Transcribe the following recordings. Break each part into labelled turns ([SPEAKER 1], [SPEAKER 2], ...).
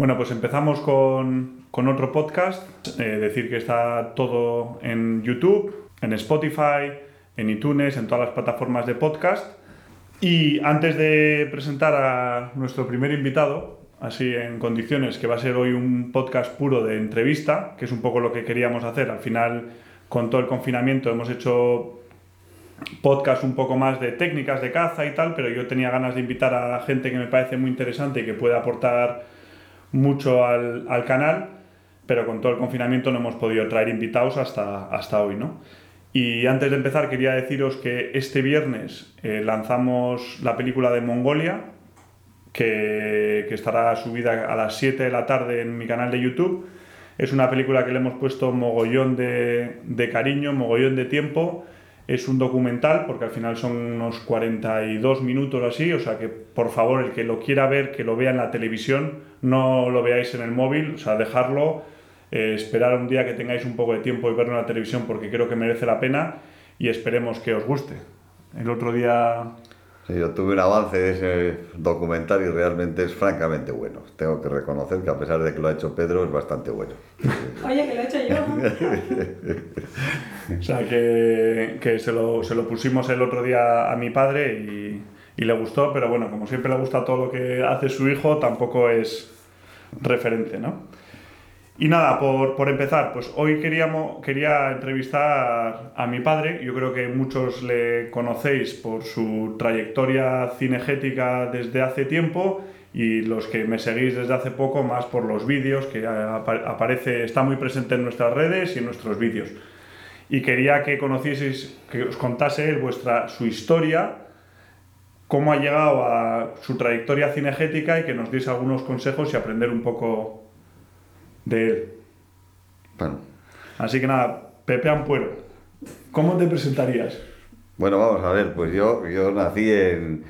[SPEAKER 1] Bueno, pues empezamos con, otro podcast. Eh, decir que está todo en YouTube, en Spotify, en iTunes, en todas las plataformas de podcast. Y antes de presentar a nuestro primer invitado, así en condiciones, que va a ser hoy un podcast puro de entrevista, que es un poco lo que queríamos hacer. Al final, con todo el confinamiento, hemos hecho podcast un poco más de técnicas de caza y tal, pero yo tenía ganas de invitar a gente que me parece muy interesante y que puede aportar mucho al, al, canal, pero con todo el confinamiento no hemos podido traer invitados hasta, hasta hoy, ¿no? Y antes de empezar quería deciros que este viernes eh, lanzamos la película de Mongolia, que, que, estará subida a las 7 de la tarde en mi canal de YouTube. Es una película que le hemos puesto mogollón de, de cariño, mogollón de tiempo es un documental, porque al final son unos 42 minutos así, o sea que por favor el que lo quiera ver, que lo vea en la televisión, no lo veáis en el móvil, o sea, dejarlo, eh, esperar un día que tengáis un poco de tiempo y verlo en la televisión porque creo que merece la pena y esperemos que os guste. El otro día
[SPEAKER 2] yo tuve un avance de ese documental y realmente es francamente bueno. Tengo que reconocer que a pesar de que lo ha hecho Pedro, es bastante bueno.
[SPEAKER 3] Oye, que lo he hecho
[SPEAKER 1] yo. o sea, que, que se, lo, se, lo, pusimos el otro día a mi padre y, y le gustó, pero bueno, como siempre le gusta todo lo que hace su hijo, tampoco es referente, ¿no? Y nada, por, por, empezar, pues hoy queríamos, quería entrevistar a mi padre. Yo creo que muchos le conocéis por su trayectoria cinegética desde hace tiempo y los que me seguís desde hace poco más por los vídeos que aparece, está muy presente en nuestras redes y en nuestros vídeos. Y quería que conocieseis, que os contase vuestra, su historia, cómo ha llegado a su trayectoria cinegética y que nos diese algunos consejos y aprender un poco de él.
[SPEAKER 2] Bueno.
[SPEAKER 1] Así que nada, Pepe Ampuero, ¿cómo te presentarías?
[SPEAKER 2] Bueno, vamos a ver, pues yo, yo nací en,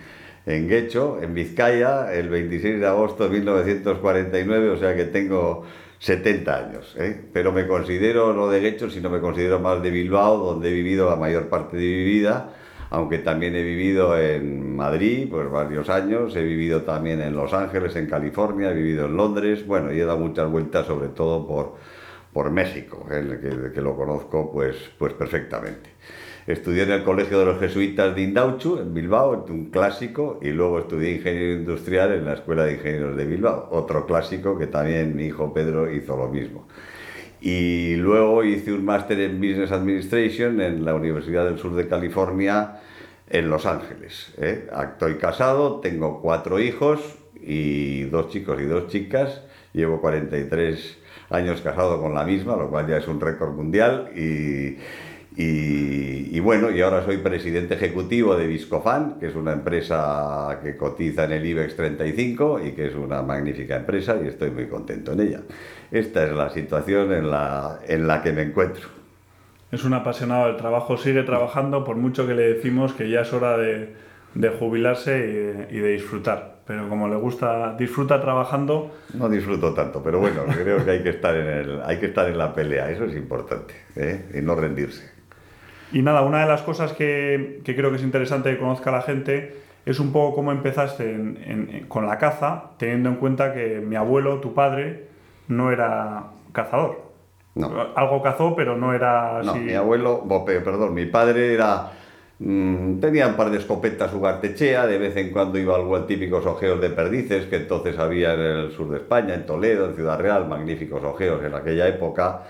[SPEAKER 2] en Guecho, en Vizcaya, el 26 de agosto de 1949, o sea que tengo 70 años, ¿eh? pero me considero no de Guecho, sino me considero más de Bilbao, donde he vivido la mayor parte de mi vida, aunque también he vivido en Madrid pues varios años, he vivido también en Los Ángeles, en California, he vivido en Londres, bueno, y he dado muchas vueltas sobre todo por, por México, que, que, lo conozco pues, pues perfectamente. Estudié en el Colegio de los Jesuitas de Indauchu, en Bilbao, un clásico, y luego estudié Ingeniería Industrial en la Escuela de Ingenieros de Bilbao, otro clásico que también mi hijo Pedro hizo lo mismo. Y luego hice un máster en Business Administration en la Universidad del Sur de California en Los Ángeles. ¿eh? Estoy casado, tengo cuatro hijos y dos chicos y dos chicas. Llevo 43 años casado con la misma, lo cual ya es un récord mundial. Y, y, bueno, y ahora soy presidente ejecutivo de Viscofan, que es una empresa que cotiza en el IBEX 35 y que es una magnífica empresa y estoy muy contento en ella. Esta es la situación en la, en la que me encuentro.
[SPEAKER 1] Es un apasionado del trabajo, sigue trabajando por mucho que le decimos que ya es hora de, de jubilarse y, y de disfrutar pero como le gusta, disfruta trabajando.
[SPEAKER 2] No disfruto tanto, pero bueno, creo que hay que estar en, el, hay que estar en la pelea, eso es importante, ¿eh? y no rendirse.
[SPEAKER 1] Y nada, una de las cosas que, que, creo que es interesante que conozca la gente es un poco cómo empezaste en, en, con la caza, teniendo en cuenta que mi abuelo, tu padre, no era cazador.
[SPEAKER 2] No.
[SPEAKER 1] Algo cazó, pero no era...
[SPEAKER 2] No, mi abuelo, perdón, mi padre era... Mmm, tenía un par de escopetas ugartechea, de vez en cuando iba al típicos ojeos de perdices, que entonces había en el sur de España, en Toledo, en Ciudad Real, magníficos ojeos en aquella época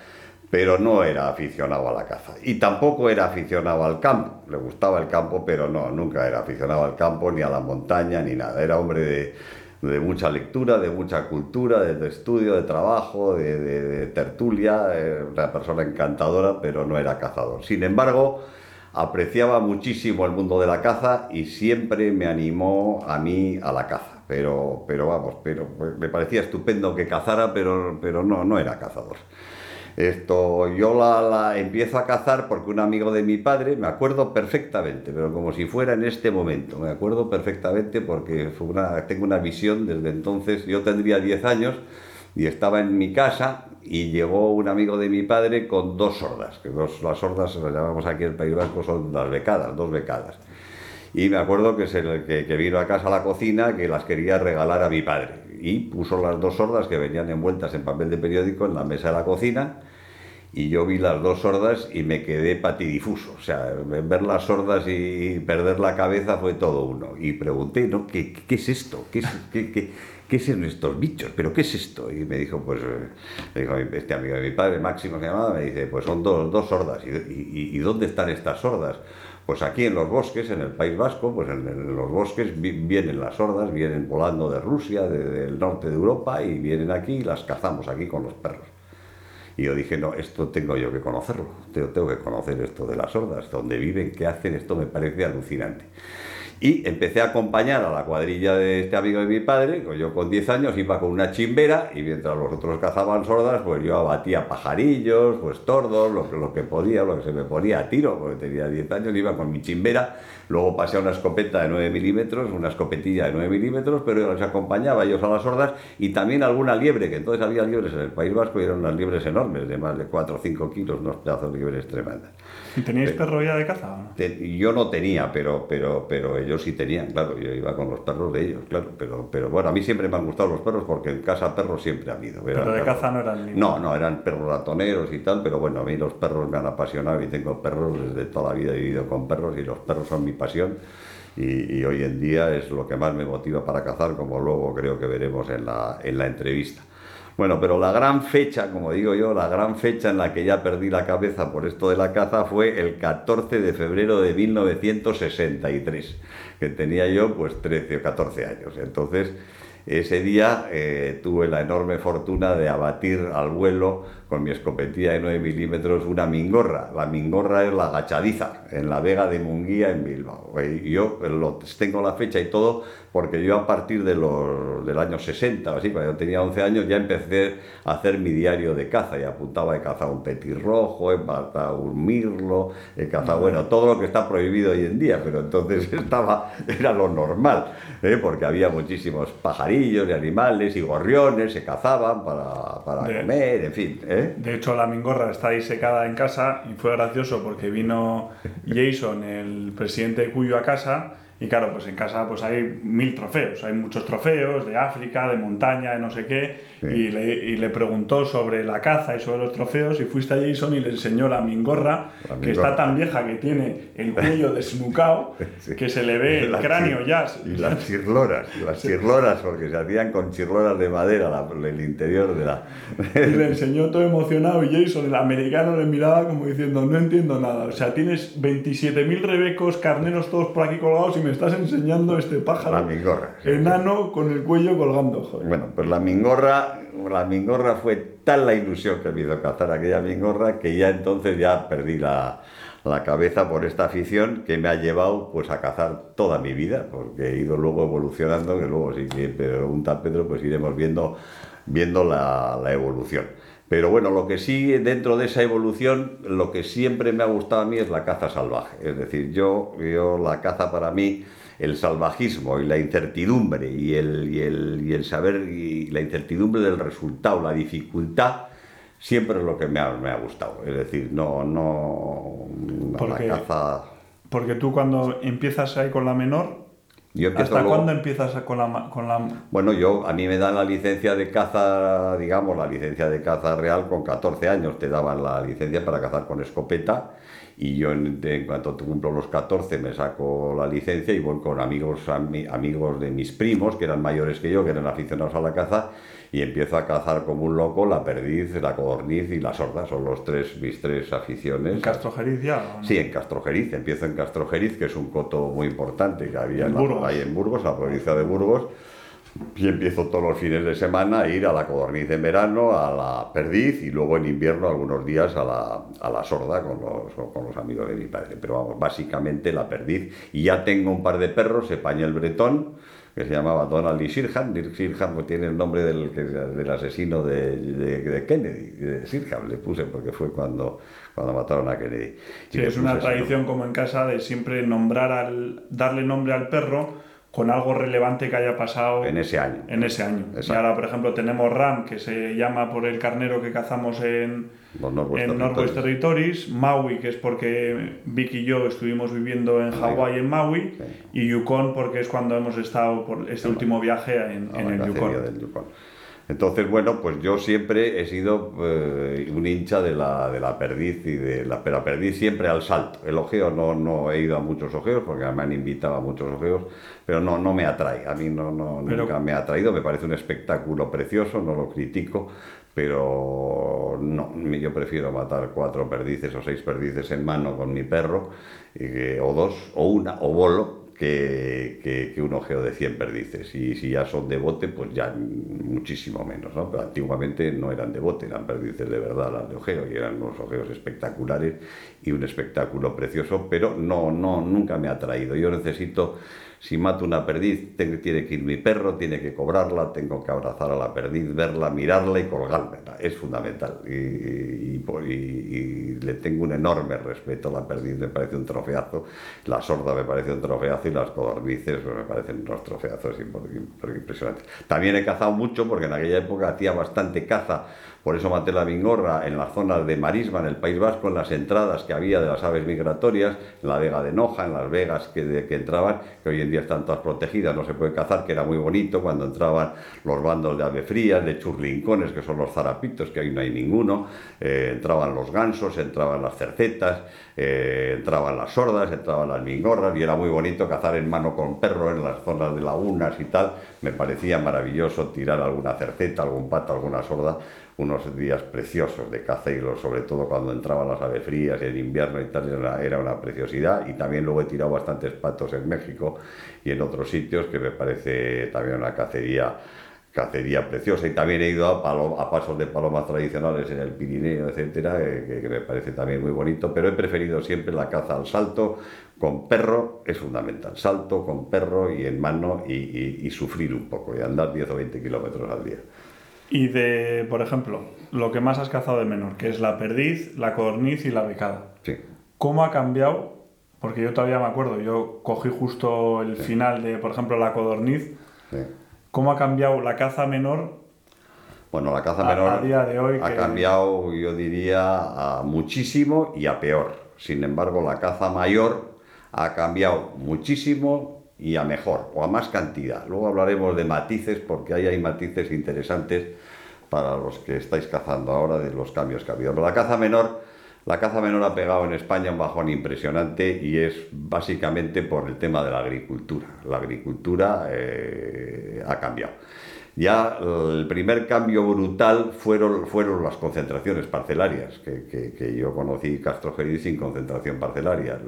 [SPEAKER 2] pero no era aficionado a la caza. Y tampoco era aficionado al campo. Le gustaba el campo, pero no, nunca era aficionado al campo, ni a la montaña, ni nada. Era hombre de, de mucha lectura, de mucha cultura, de, de estudio, de trabajo, de, de tertulia. Una persona encantadora, pero no era cazador. Sin embargo, apreciaba muchísimo el mundo de la caza y siempre me animó a mí a la caza. Pero, pero vamos, pero me parecía estupendo que cazara, pero, pero no, no era cazador. Esto, yo la, la, empiezo a cazar porque un amigo de mi padre, me acuerdo perfectamente, pero como si fuera en este momento, me acuerdo perfectamente porque fue una, tengo una visión desde entonces, yo tendría 10 años y estaba en mi casa y llegó un amigo de mi padre con dos sordas, que dos, las sordas, las llamamos aquí en el País Vasco, son las becadas, dos becadas. Y me acuerdo que, se, que, que vino a casa a la cocina que las quería regalar a mi padre. Y puso las dos sordas que venían envueltas en papel de periódico en la mesa de la cocina y yo vi las dos sordas y me quedé patidifuso. O sea, ver las sordas y perder la cabeza fue todo uno. Y pregunté, ¿no? ¿Qué, qué es esto? ¿Qué, es, qué, qué, qué son estos bichos? ¿Pero qué es esto? Y me dijo, pues, me dijo este amigo de mi padre, Máximo se llamaba, me dice, pues son dos, dos sordas. ¿Y, y, y dónde están estas sordas? Pues aquí en los bosques, en el País Vasco, pues en, los bosques vienen las sordas, vienen volando de Rusia, de, del norte de Europa, y vienen aquí y las cazamos aquí con los perros. Y yo dije, no, esto tengo yo que conocerlo, tengo, que conocer esto de las sordas, dónde viven, qué hacen, esto me parece alucinante. Y empecé a acompañar a la cuadrilla de este amigo de mi padre, yo con 10 años iba con una chimbera y mientras los otros cazaban sordas, pues yo abatía pajarillos, pues tordos, lo, lo que podía, lo que se me ponía a tiro, porque tenía 10 años, iba con mi chimbera, luego pasé a una escopeta de 9 milímetros, una escopetilla de 9 milímetros, pero les acompañaba ellos a las sordas y también alguna liebre, que entonces había liebres en el País Vasco y eran unas liebres enormes, de más de 4 o 5 kilos, unos pedazos de liebres tremendas.
[SPEAKER 1] ¿Y teníais perro ya de caza?
[SPEAKER 2] No? Te, yo no tenía, pero, pero, pero ellos sí tenían, claro, yo iba con los perros de ellos, claro, pero, pero bueno, a mí siempre me han gustado los perros porque en casa perros siempre ha habido.
[SPEAKER 1] Pero de
[SPEAKER 2] perros,
[SPEAKER 1] caza no eran
[SPEAKER 2] No, no, eran perros ratoneros y tal, pero bueno, a mí los perros me han apasionado y tengo perros desde toda la vida he vivido con perros y los perros son mi pasión. Y, y, hoy en día es lo que más me motiva para cazar, como luego creo que veremos en la, en la entrevista. Bueno, pero la gran fecha, como digo yo, la gran fecha en la que ya perdí la cabeza por esto de la caza fue el 14 de febrero de 1963, que tenía yo pues 13 o 14 años. Entonces, ese día eh, tuve la enorme fortuna de abatir al vuelo con mi escopetilla de 9 milímetros una mingorra. La mingorra es la agachadiza, en la Vega de Munguía, en Bilbao. Y yo lo, tengo la fecha y todo porque yo a partir de los, del año 60, así, cuando yo tenía 11 años, ya empecé a hacer mi diario de caza y apuntaba he cazado un petirrojo, he matado un mirlo, he cazado, bueno, todo lo que está prohibido hoy en día, pero entonces estaba, era lo normal, ¿eh? porque había muchísimos pajarillos y animales y gorriones, se cazaban para, para comer, en fin. ¿eh?
[SPEAKER 1] De hecho, la mingorra está disecada en casa y fue gracioso porque vino Jason, el presidente de Cuyo, a casa. Y claro, pues en casa pues hay mil trofeos, hay muchos trofeos de África, de montaña, de no sé qué,
[SPEAKER 2] Sí.
[SPEAKER 1] y, le, y le preguntó sobre la caza y sobre los trofeos y fuiste a Jason y le enseñó la mingorra,
[SPEAKER 2] La
[SPEAKER 1] que
[SPEAKER 2] mingorra.
[SPEAKER 1] está tan vieja que tiene el cuello desnucado,
[SPEAKER 2] Sí.
[SPEAKER 1] que se le ve el cráneo ya.
[SPEAKER 2] Y las chirloras, las chirloras, porque se hacían con chirloras de madera la- el interior de la...
[SPEAKER 1] Y le enseñó todo emocionado y Jason, el americano, le miraba como diciendo, no entiendo nada. O sea, tienes 27.000 rebecos, carneros todos por aquí colgados y me estás enseñando este
[SPEAKER 2] La
[SPEAKER 1] pájaro
[SPEAKER 2] mingorra.
[SPEAKER 1] enano con el cuello colgando. Joder.
[SPEAKER 2] Bueno, pues la mingorra, la mingorra fue tal la ilusión que me hizo cazar aquella mingorra que ya entonces ya perdí la, la cabeza por esta afición que me ha llevado pues a cazar toda mi vida, porque he ido luego evolucionando, que luego sí que pregunta Pedro, pues iremos viendo, viendo la, la evolución. Pero bueno, lo que sí, dentro de esa evolución, lo que siempre me ha gustado a mí es la caza salvaje. Es decir, yo, yo la caza para mí, el salvajismo y la incertidumbre y el, y el, y el saber y la incertidumbre del resultado, la dificultad, siempre es lo que me ha, me ha gustado. Es decir, no, no, no
[SPEAKER 1] Porque-
[SPEAKER 2] la caza...
[SPEAKER 1] Porque tú cuando empiezas ahí con la menor,
[SPEAKER 2] Yo empiezo
[SPEAKER 1] ¿hasta
[SPEAKER 2] luego-
[SPEAKER 1] cuándo empiezas con la, con la...
[SPEAKER 2] Bueno, yo a mí me dan la licencia de caza, digamos, la licencia de caza real con 14 años. Te daban la licencia para cazar con escopeta y yo en, en cuanto cumplo los 14 me saco la licencia y voy con amigos, ami- amigos de mis primos que eran mayores que yo, que eran aficionados a la caza y empiezo a cazar como un loco la perdiz, la codorniz y la sorda. Son los tres, mis tres aficiones.
[SPEAKER 1] ¿En Castrojeriz ya? no?
[SPEAKER 2] Sí, en Castrojeriz. Empiezo en Castrojeriz, que es un coto muy importante que había
[SPEAKER 1] En
[SPEAKER 2] en la- ahí en Burgos, la provincia de Burgos. Y empiezo todos los fines de semana a ir a la codorniz en verano, a la perdiz y luego en invierno algunos días a la, a la sorda con los, con los amigos de mi padre. Pero vamos, básicamente la perdiz. Y ya tengo un par de perros, Epañel Bretón, que se llamaba Donald Lee Sirhan. Sirhan pues, tiene el nombre del, del asesino de, de, Kennedy, de Sirhan, le puse porque fue cuando, cuando mataron a Kennedy.
[SPEAKER 1] Sí, es una tradición como en casa de siempre nombrar al, darle nombre al perro con algo relevante que haya pasado
[SPEAKER 2] en ese año.
[SPEAKER 1] En ese año. Y ahora, por ejemplo, tenemos Ram, que se llama por el carnero que cazamos en, en Northwest Territories, Maui, que es porque Vicky y yo estuvimos viviendo en Hawái, en Maui, y Yukon, porque es cuando hemos estado por este último viaje en, el Yukon.
[SPEAKER 2] Entonces, bueno, pues yo siempre he sido eh, un hincha de la, de la perdiz y de la, pero perdiz siempre al salto. El ojeo no, no he ido a muchos ojeos porque me han invitado a muchos ojeos, pero no, no me atrae. A mí no, no nunca me ha atraído. Me parece un espectáculo precioso, no lo critico, pero no, yo prefiero matar cuatro perdices o seis perdices en mano con mi perro, o dos, o una, o bolo, que, que, un ojeo de 100 perdices. Y si ya son de bote, pues ya muchísimo menos. ¿no? Pero antiguamente no eran de bote, eran perdices de verdad las de ojeo y eran unos ojeos espectaculares y un espectáculo precioso, pero no, no, nunca me ha traído. Yo necesito si mato una perdiz, tiene que ir mi perro, tiene que cobrarla, tengo que abrazar a la perdiz, verla, mirarla y colgármela. Es fundamental. Y, le tengo un enorme respeto a la perdiz, me parece un trofeazo. La sorda me parece un trofeazo y las codornices me parecen unos trofeazos impresionantes. También he cazado mucho porque en aquella época hacía bastante caza por eso maté la bingorra en las zonas de Marisma, en el País Vasco, en las entradas que había de las aves migratorias, en la Vega de Noja, en las vegas que, que entraban, que hoy en día están todas protegidas, no se puede cazar, que era muy bonito cuando entraban los bandos de ave frías, de churlincones, que son los zarapitos, que hoy no hay ninguno, eh, entraban los gansos, entraban las cercetas, eh, entraban las sordas, entraban las bingorras, y era muy bonito cazar en mano con perro en las zonas de lagunas y tal, me parecía maravilloso tirar alguna cerceta, algún pato, alguna sorda, unos días preciosos de caza y sobre todo cuando entraban las aves frías en invierno y tal, era, una preciosidad. Y también luego he tirado bastantes patos en México y en otros sitios que me parece también una cacería cacería preciosa y también he ido a, a pasos de palomas tradicionales en el Pirineo, etcétera, eh, que, me parece también muy bonito, pero he preferido siempre la caza al salto, con perro es fundamental, salto con perro y en mano y, y sufrir un poco y andar 10 o 20 kilómetros al día.
[SPEAKER 1] Y de, por ejemplo, lo que más has cazado de menor, que es la perdiz, la codorniz y la becada.
[SPEAKER 2] Sí.
[SPEAKER 1] ¿Cómo ha cambiado? Porque yo todavía me acuerdo, yo cogí justo el final de, por ejemplo, la codorniz. Sí. ¿Cómo ha cambiado la caza menor?
[SPEAKER 2] Bueno, la caza menor
[SPEAKER 1] a día de hoy
[SPEAKER 2] ha cambiado, yo diría, a muchísimo y a peor. Sin embargo, la caza mayor ha cambiado muchísimo y a mejor o a más cantidad. Luego hablaremos de matices porque ahí hay matices interesantes para los que estáis cazando ahora de los cambios que ha habido. la caza menor, la caza menor ha pegado en España un bajón impresionante y es básicamente por el tema de la agricultura. La agricultura eh, ha cambiado. Ya el primer cambio brutal fueron, fueron las concentraciones parcelarias, que, yo conocí Castro sin concentración parcelaria,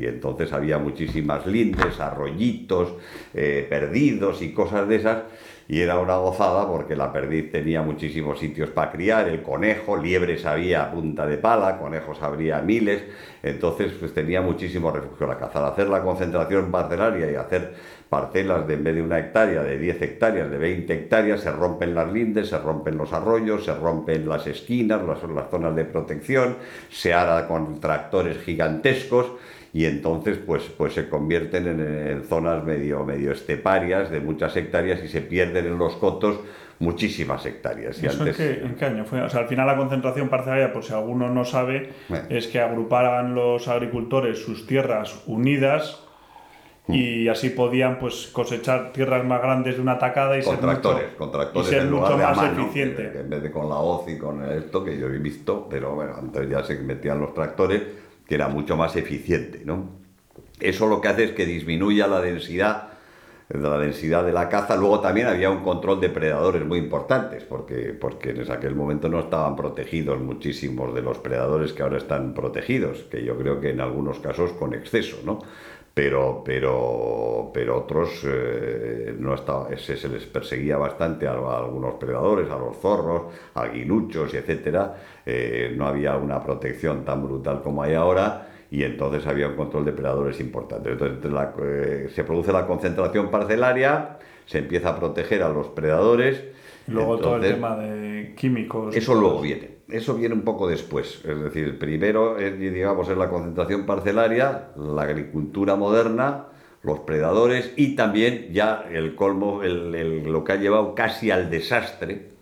[SPEAKER 2] y entonces había muchísimas lindes, arroyitos, eh, perdidos y cosas de esas, y era una gozada porque la perdiz tenía muchísimos sitios para criar, el conejo, liebres había punta de pala, conejos habría miles, entonces pues tenía muchísimo refugio la caza. Al hacer la concentración parcelaria y hacer parcelas de en vez de una hectárea, de 10 hectáreas, de 20 hectáreas, se rompen las lindes, se rompen los arroyos, se rompen las esquinas, las, las zonas de protección, se hará con tractores gigantescos y entonces pues, pues se convierten en, zonas medio, medio esteparias de muchas hectáreas y se pierden en los cotos muchísimas hectáreas.
[SPEAKER 1] Y antes... en, qué, año fue? O sea, al final la concentración parcelaria, por si alguno no sabe, es que agrupaban los agricultores sus tierras unidas. Y así podían pues cosechar tierras más grandes de una tacada y
[SPEAKER 2] con
[SPEAKER 1] ser
[SPEAKER 2] tractores, con tractores
[SPEAKER 1] y ser mucho más eficiente.
[SPEAKER 2] en vez de con la hoz y con esto que yo he visto, pero bueno, antes ya se metían los tractores que era mucho más eficiente. ¿no? Eso lo que hace es que disminuya la densidad de la densidad de la caza. Luego también había un control de predadores muy importantes, porque, porque en aquel momento no estaban protegidos muchísimos de los predadores que ahora están protegidos, que yo creo que en algunos casos con exceso, ¿no? Pero, pero, pero otros eh, no estaba, se, se, les perseguía bastante a, algunos predadores, a los zorros, a guinuchos, etcétera. Eh, no había una protección tan brutal como hay ahora y entonces había un control de predadores importante. Entonces eh, se produce la concentración parcelaria, se empieza a proteger a los predadores.
[SPEAKER 1] Luego todo el tema de químicos.
[SPEAKER 2] Eso luego viene. Eso viene un poco después. Es decir, primero es, digamos, es la concentración parcelaria, la agricultura moderna, los predadores y también ya el colmo, lo que ha llevado casi al desastre,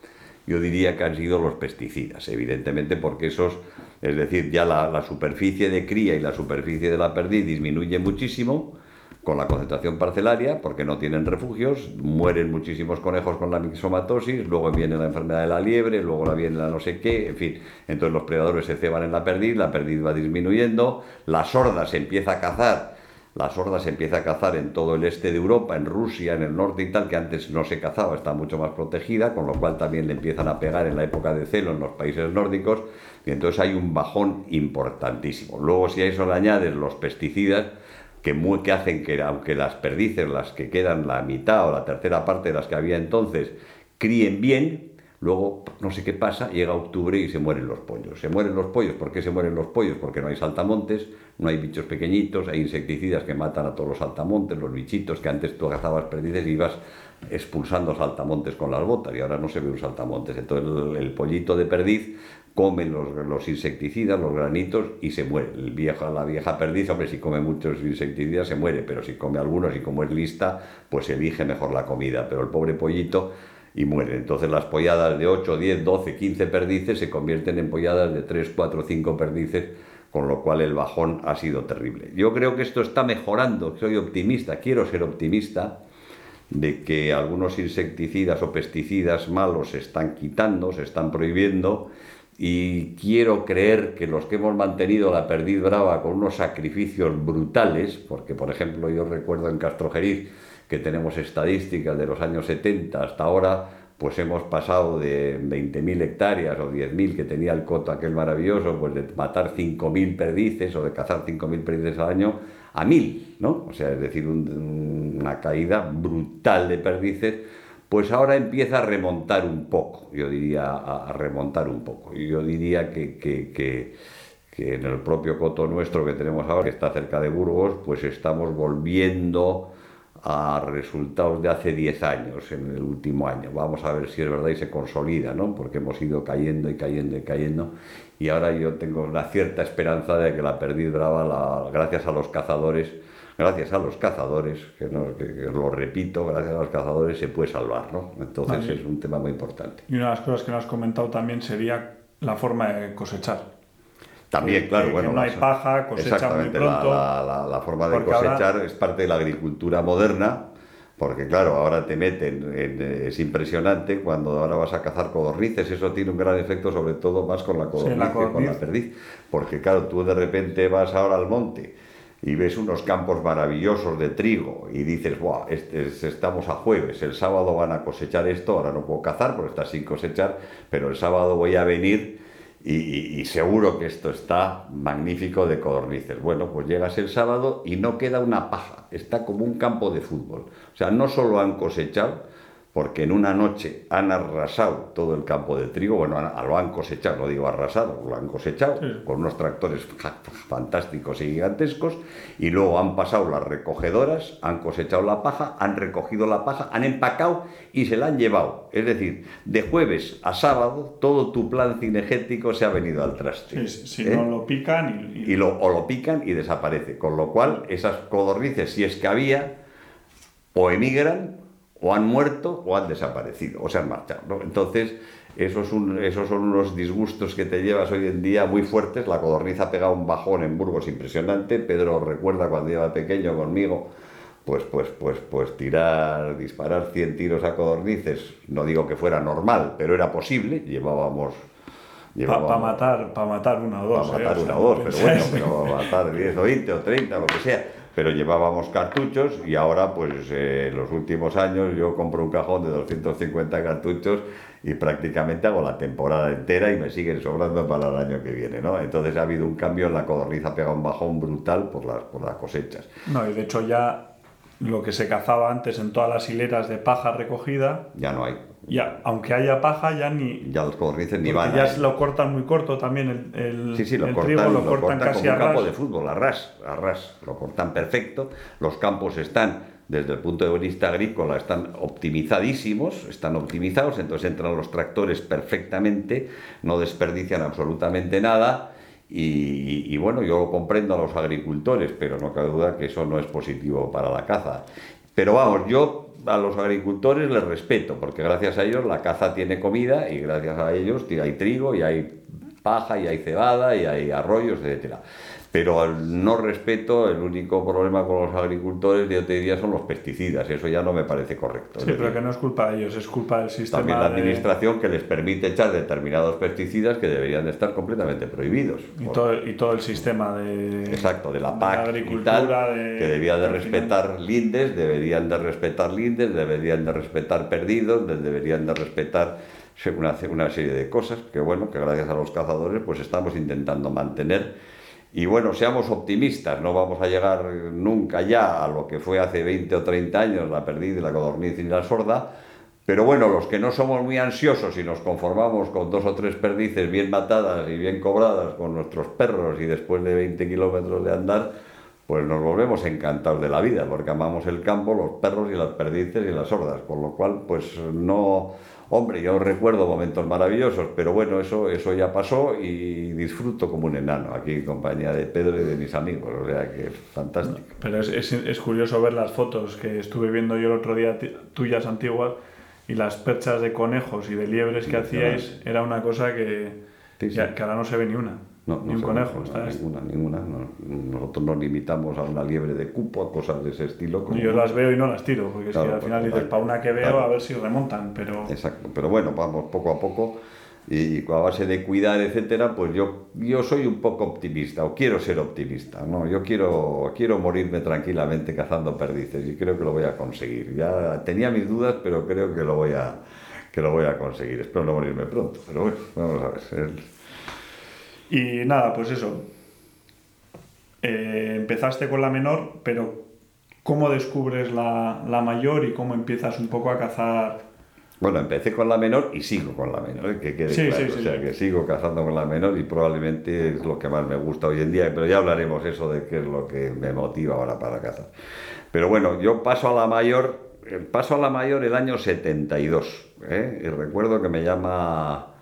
[SPEAKER 2] yo diría que han sido los pesticidas, evidentemente porque esos, es decir, ya la, superficie de cría y la superficie de la perdiz disminuye muchísimo con la concentración parcelaria, porque no tienen refugios, mueren muchísimos conejos con la mixomatosis, luego viene la enfermedad de la liebre, luego la viene la no sé qué, en fin, entonces los predadores se ceban en la perdiz, la perdiz va disminuyendo, la sorda se empieza a cazar la sorda se empieza a cazar en todo el este de Europa, en Rusia, en el norte y tal, que antes no se cazaba, está mucho más protegida, con lo cual también le empiezan a pegar en la época de celo en los países nórdicos, y entonces hay un bajón importantísimo. Luego si a eso le añades los pesticidas, que, que hacen que aunque las perdices, las que quedan la mitad o la tercera parte de las que había entonces, críen bien, Luego, no sé qué pasa, llega octubre y se mueren los pollos. Se mueren los pollos. ¿Por qué se mueren los pollos? Porque no hay saltamontes, no hay bichos pequeñitos, hay insecticidas que matan a todos los saltamontes, los bichitos que antes tú cazabas perdices y ibas expulsando saltamontes con las botas y ahora no se ve un saltamontes. Entonces el, pollito de perdiz come los, insecticidas, los granitos y se muere. La vieja perdiz, hombre, si come muchos insecticidas se muere, pero si come algunos y como es lista, pues elige mejor la comida. Pero el pobre pollito y mueren. Entonces las polladas de 8, 10, 12, 15 perdices se convierten en polladas de 3, 4, 5 perdices, con lo cual el bajón ha sido terrible. Yo creo que esto está mejorando, soy optimista, quiero ser optimista de que algunos insecticidas o pesticidas malos se están quitando, se están prohibiendo y quiero creer que los que hemos mantenido la perdiz brava con unos sacrificios brutales, porque por ejemplo yo recuerdo en Castrojeriz que tenemos estadísticas de los años 70 hasta ahora, pues hemos pasado de 20.000 hectáreas o 10.000 que tenía el coto aquel maravilloso, pues de matar 5.000 perdices o de cazar 5.000 perdices al año a 1.000, ¿no? O sea, es decir, una caída brutal de perdices, pues ahora empieza a remontar un poco, yo diría, a, remontar un poco. Yo diría que, que, que, en el propio coto nuestro que tenemos ahora, que está cerca de Burgos, pues estamos volviendo a resultados de hace 10 años, en el último año. Vamos a ver si es verdad y se consolida, ¿no? Porque hemos ido cayendo y cayendo y cayendo. Y ahora yo tengo una cierta esperanza de que la perdiz brava, la, gracias a los cazadores, gracias a los cazadores, que, lo repito, gracias a los cazadores se puede salvar, ¿no? Entonces es un tema muy importante.
[SPEAKER 1] Y una de las cosas que nos has comentado también sería la forma de cosechar.
[SPEAKER 2] También, claro, bueno.
[SPEAKER 1] no hay paja, cosecha muy pronto.
[SPEAKER 2] La, forma de cosechar es parte de la agricultura moderna, porque claro, ahora te meten, es impresionante cuando ahora vas a cazar codornices, eso tiene un gran efecto sobre todo más con la codorniz que con la perdiz, porque claro, tú de repente vas ahora al monte y ves unos campos maravillosos de trigo y dices, wow, este, estamos a jueves, el sábado van a cosechar esto, ahora no puedo cazar porque está sin cosechar, pero el sábado voy a venir y, seguro que esto está magnífico de codornices. Bueno, pues llegas el sábado y no queda una paja, está como un campo de fútbol. O sea, no solo han cosechado, porque en una noche han arrasado todo el campo de trigo, bueno, lo han cosechado, no digo arrasado, lo han cosechado con unos tractores fantásticos y gigantescos, y luego han pasado las recogedoras, han cosechado la paja, han recogido la paja, han empacado y se la han llevado. Es decir, de jueves a sábado, todo tu plan cinegético se ha venido al traste.
[SPEAKER 1] si no ¿eh? lo pican
[SPEAKER 2] y, lo, o lo pican y desaparece. Con lo cual, esas codornices, si es que había, o emigran o han muerto o han desaparecido o se han marchado. Entonces, esos, esos son unos disgustos que te llevas hoy en día muy fuertes. La codorniz ha pegado un bajón en Burgos impresionante. Pedro recuerda cuando iba pequeño conmigo, pues, pues, pues, pues tirar, disparar 100 tiros a codornices. No digo que fuera normal, pero era posible. Llevábamos
[SPEAKER 1] para matar, para matar una o dos.
[SPEAKER 2] Para matar ¿eh? una o dos, pero bueno, pero para matar 10 o 20 o 30, lo que sea pero llevábamos cartuchos y ahora pues eh, en los últimos años yo compro un cajón de 250 cartuchos y prácticamente hago la temporada entera y me siguen sobrando para el año que viene, ¿no? Entonces ha habido un cambio en la codorniz, ha pegado un bajón brutal por las, por las cosechas.
[SPEAKER 1] No, y de hecho ya lo que se cazaba antes en todas las hileras de paja recogida...
[SPEAKER 2] Ya no hay.
[SPEAKER 1] Ya, aunque haya paja, ya ni.
[SPEAKER 2] Ya los codornices ni van.
[SPEAKER 1] Ya lo cortan muy corto también el, el,
[SPEAKER 2] Sí, sí, lo
[SPEAKER 1] el
[SPEAKER 2] cortan,
[SPEAKER 1] trigo, lo,
[SPEAKER 2] lo
[SPEAKER 1] cortan,
[SPEAKER 2] cortan
[SPEAKER 1] casi
[SPEAKER 2] como
[SPEAKER 1] a
[SPEAKER 2] un campo
[SPEAKER 1] ras.
[SPEAKER 2] de fútbol, a ras, a ras. Lo cortan perfecto. Los campos están, desde el punto de vista agrícola, están optimizadísimos, están optimizados, entonces entran los tractores perfectamente, no desperdician absolutamente nada. Y, y bueno, yo lo comprendo a los agricultores, pero no cabe duda que eso no es positivo para la caza. Pero vamos, yo a los agricultores les respeto, porque gracias a ellos la caza tiene comida y gracias a ellos hay trigo y hay paja y hay cebada y hay arroyos, etcétera. Pero al no respeto, el único problema con los agricultores, yo te diría, son los pesticidas. Eso ya no me parece correcto.
[SPEAKER 1] Sí, pero que no es culpa de ellos, es culpa del sistema.
[SPEAKER 2] también la
[SPEAKER 1] de-
[SPEAKER 2] administración que les permite echar determinados pesticidas que deberían de estar completamente prohibidos.
[SPEAKER 1] Y
[SPEAKER 2] Por-
[SPEAKER 1] todo, y todo el sistema de.
[SPEAKER 2] Exacto, de la
[SPEAKER 1] de
[SPEAKER 2] PAC y
[SPEAKER 1] agricultura,
[SPEAKER 2] tal,
[SPEAKER 1] de-
[SPEAKER 2] que debía de respetar lindes, deberían de respetar lindes, deberían de respetar perdidos, de- deberían de respetar una, una serie de cosas que bueno, que gracias a los cazadores pues estamos intentando mantener. Y bueno, seamos optimistas, no vamos a llegar nunca ya a lo que fue hace 20 o 30 años la perdiz, la codorniz y la sorda, pero bueno, los que no somos muy ansiosos y nos conformamos con dos o tres perdices bien matadas y bien cobradas con nuestros perros y después de 20 kilómetros de andar, pues nos volvemos encantados de la vida, porque amamos el campo, los perros y las perdices y las sordas, con lo cual, pues no... Hombre, yo recuerdo momentos maravillosos, pero bueno, eso, eso ya pasó y disfruto como un enano aquí en compañía de Pedro y de mis amigos, o sea que es fantástico.
[SPEAKER 1] Pero es, es, es curioso ver las fotos que estuve viendo yo el otro día tuyas antiguas y las perchas de conejos y de liebres que hacíais era una cosa que,
[SPEAKER 2] Sí, sí.
[SPEAKER 1] que, que ahora no se ve ni una.
[SPEAKER 2] No,
[SPEAKER 1] ni
[SPEAKER 2] no
[SPEAKER 1] un
[SPEAKER 2] se
[SPEAKER 1] conejo. está-
[SPEAKER 2] ninguna, ninguna. no. Nosotros nos limitamos a una liebre de cupo, a cosas de ese estilo. como-
[SPEAKER 1] Yo las veo y no las tiro, porque es
[SPEAKER 2] Claro,
[SPEAKER 1] que al final
[SPEAKER 2] pues,
[SPEAKER 1] dices,
[SPEAKER 2] claro.
[SPEAKER 1] para una que veo,
[SPEAKER 2] Claro.
[SPEAKER 1] a ver si remontan, pero...
[SPEAKER 2] Exacto, pero bueno, vamos poco a poco y a base de cuidar, etcétera, pues yo, yo soy un poco optimista, o quiero ser optimista, ¿no? Yo quiero, quiero morirme tranquilamente cazando perdices y creo que lo voy a conseguir. Ya tenía mis dudas, pero creo que lo voy a, que lo voy a conseguir. Espero no morirme pronto, pero bueno, vamos a ver. El-
[SPEAKER 1] Y nada, pues eso. Eh, empezaste con la menor, pero ¿cómo descubres la, la mayor y cómo empiezas un poco a cazar?
[SPEAKER 2] Bueno, empecé con la menor y sigo con la menor, ¿eh? que quede
[SPEAKER 1] Sí,
[SPEAKER 2] claro.
[SPEAKER 1] sí, sí,
[SPEAKER 2] o sea,
[SPEAKER 1] sí.
[SPEAKER 2] que sigo cazando con la menor y probablemente es lo que más me gusta hoy en día, pero ya hablaremos eso de qué es lo que me motiva ahora para cazar. Pero bueno, yo paso a la mayor, eh, paso a la mayor el año 72, ¿eh? y recuerdo que me llama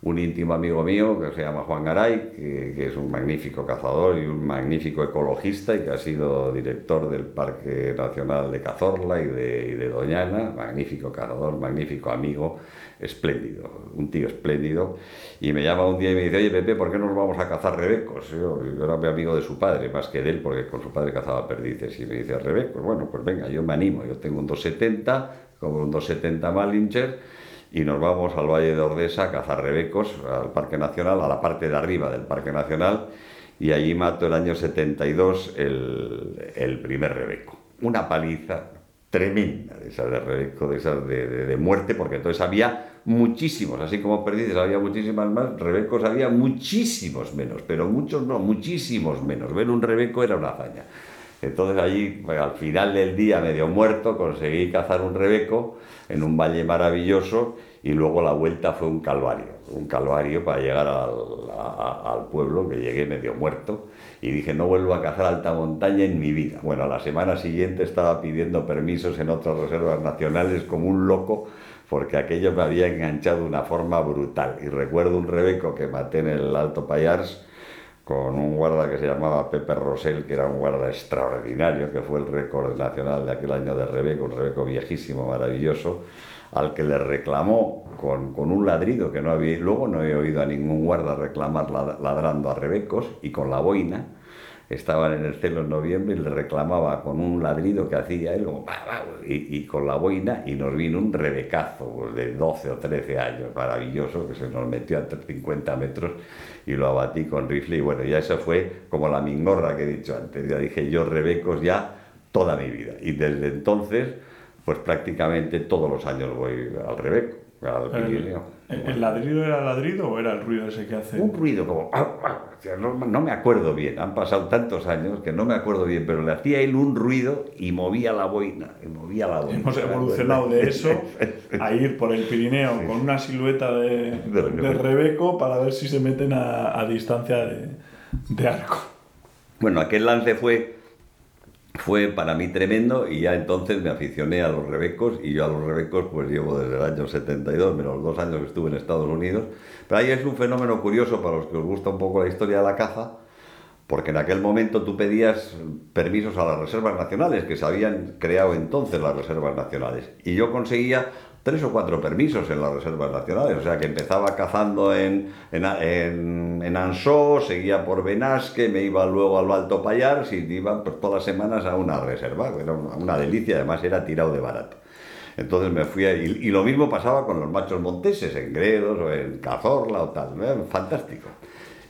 [SPEAKER 2] un íntimo amigo mío que se llama Juan Garay, que, es un magnífico cazador y un magnífico ecologista y que ha sido director del Parque Nacional de Cazorla y de, Doñana, magnífico cazador, magnífico amigo, espléndido, un tío espléndido. Y me llama un día y me dice, oye Pepe, ¿por qué no nos vamos a cazar rebecos? Yo, yo era mi amigo de su padre, más que de él, porque con su padre cazaba perdices. Y me dice, rebecos, bueno, pues venga, yo me animo, yo tengo un 270, como un 270 Malinger y nos vamos al Valle de Ordesa a cazar rebecos, al Parque Nacional, a la parte de arriba del Parque Nacional, y allí mato el año 72 el, el primer rebeco. Una paliza tremenda de esas de rebeco, de esas de, de- de muerte, porque entonces había muchísimos, así como perdices había muchísimas más, rebecos había muchísimos menos, pero muchos no, muchísimos menos. Ver un rebeco era una hazaña. Entonces allí, al final del día, medio muerto, conseguí cazar un rebeco en un valle maravilloso y luego la vuelta fue un calvario, un calvario para llegar al, a- pueblo, que llegué medio muerto y dije, no vuelvo a cazar alta montaña en mi vida. Bueno, a la semana siguiente estaba pidiendo permisos en otras reservas nacionales como un loco porque aquello me había enganchado de una forma brutal. Y recuerdo un rebeco que maté en el Alto Payars con un guarda que se llamaba Pepe Rosell, que era un guarda extraordinario, que fue el récord nacional de aquel año de Rebeco, un Rebeco viejísimo, maravilloso, al que le reclamó con, con un ladrido que no había, luego no he oído a ningún guarda reclamar lad- ladrando a Rebecos, y con la boina, estaban en el celo en noviembre y le reclamaba con un ladrido que hacía él, y, y con la boina, y nos vino un rebecazo pues, de 12 o 13 años, maravilloso, que se nos metió a 50 metros y lo abatí con rifle. Y bueno, ya eso fue como la mingorra que he dicho antes. Ya dije yo rebecos ya toda mi vida. Y desde entonces, pues prácticamente todos los años voy al rebeco, al Pirineo.
[SPEAKER 1] ¿El ladrido era ladrido o era el ruido ese que hace?
[SPEAKER 2] Un ruido como... ah, ah, no me acuerdo bien, han pasado tantos años que no me acuerdo bien, pero le hacía él un ruido y movía la boina, y movía la boina.
[SPEAKER 1] Hemos evolucionado de eso a ir por el Pirineo con una silueta de, de Rebeco para ver si se meten a, a distancia de, de arco.
[SPEAKER 2] Bueno, aquel lance fue, fue para mí tremendo y ya entonces me aficioné a los rebecos y yo a los rebecos pues llevo desde el año 72, menos dos años que estuve en Estados Unidos. Pero ahí es un fenómeno curioso para los que os gusta un poco la historia de la caza, porque en aquel momento tú pedías permisos a las reservas nacionales, que se habían creado entonces las reservas nacionales, y yo conseguía tres o cuatro permisos en las reservas nacionales, o sea que empezaba cazando en, en, en, en seguía por Benasque, me iba luego al Alto Payar, y iba pues, todas las semanas a una reserva, era una, delicia, además era tirado de barato. Entonces me fui a, y, lo mismo pasaba con los machos monteses, en Gredos o en Cazorla o tal, fantástico.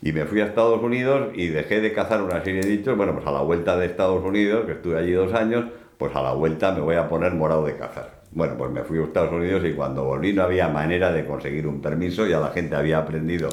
[SPEAKER 2] Y me fui a Estados Unidos y dejé de cazar una serie de dichos, bueno, pues a la vuelta de Estados Unidos, que estuve allí dos años, pues a la vuelta me voy a poner morado de cazar. Bueno, pues me fui a Estados Unidos y cuando volví no había manera de conseguir un permiso, ya la gente había aprendido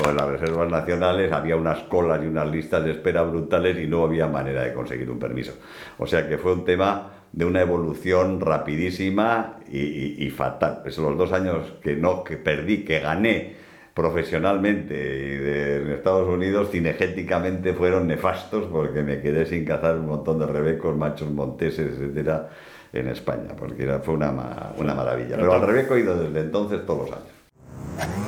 [SPEAKER 2] lo de las reservas nacionales, había unas colas y unas listas de espera brutales y no había manera de conseguir un permiso. O sea que fue un tema de una evolución rapidísima y, y, y fatal. Esos los dos años que no, que perdí, que gané profesionalmente y de, en Estados Unidos cinegéticamente fueron nefastos porque me quedé sin cazar un montón de rebecos, machos monteses, etcétera, en España, porque era, fue una, una maravilla. Pero al revés he ido desde entonces todos los años.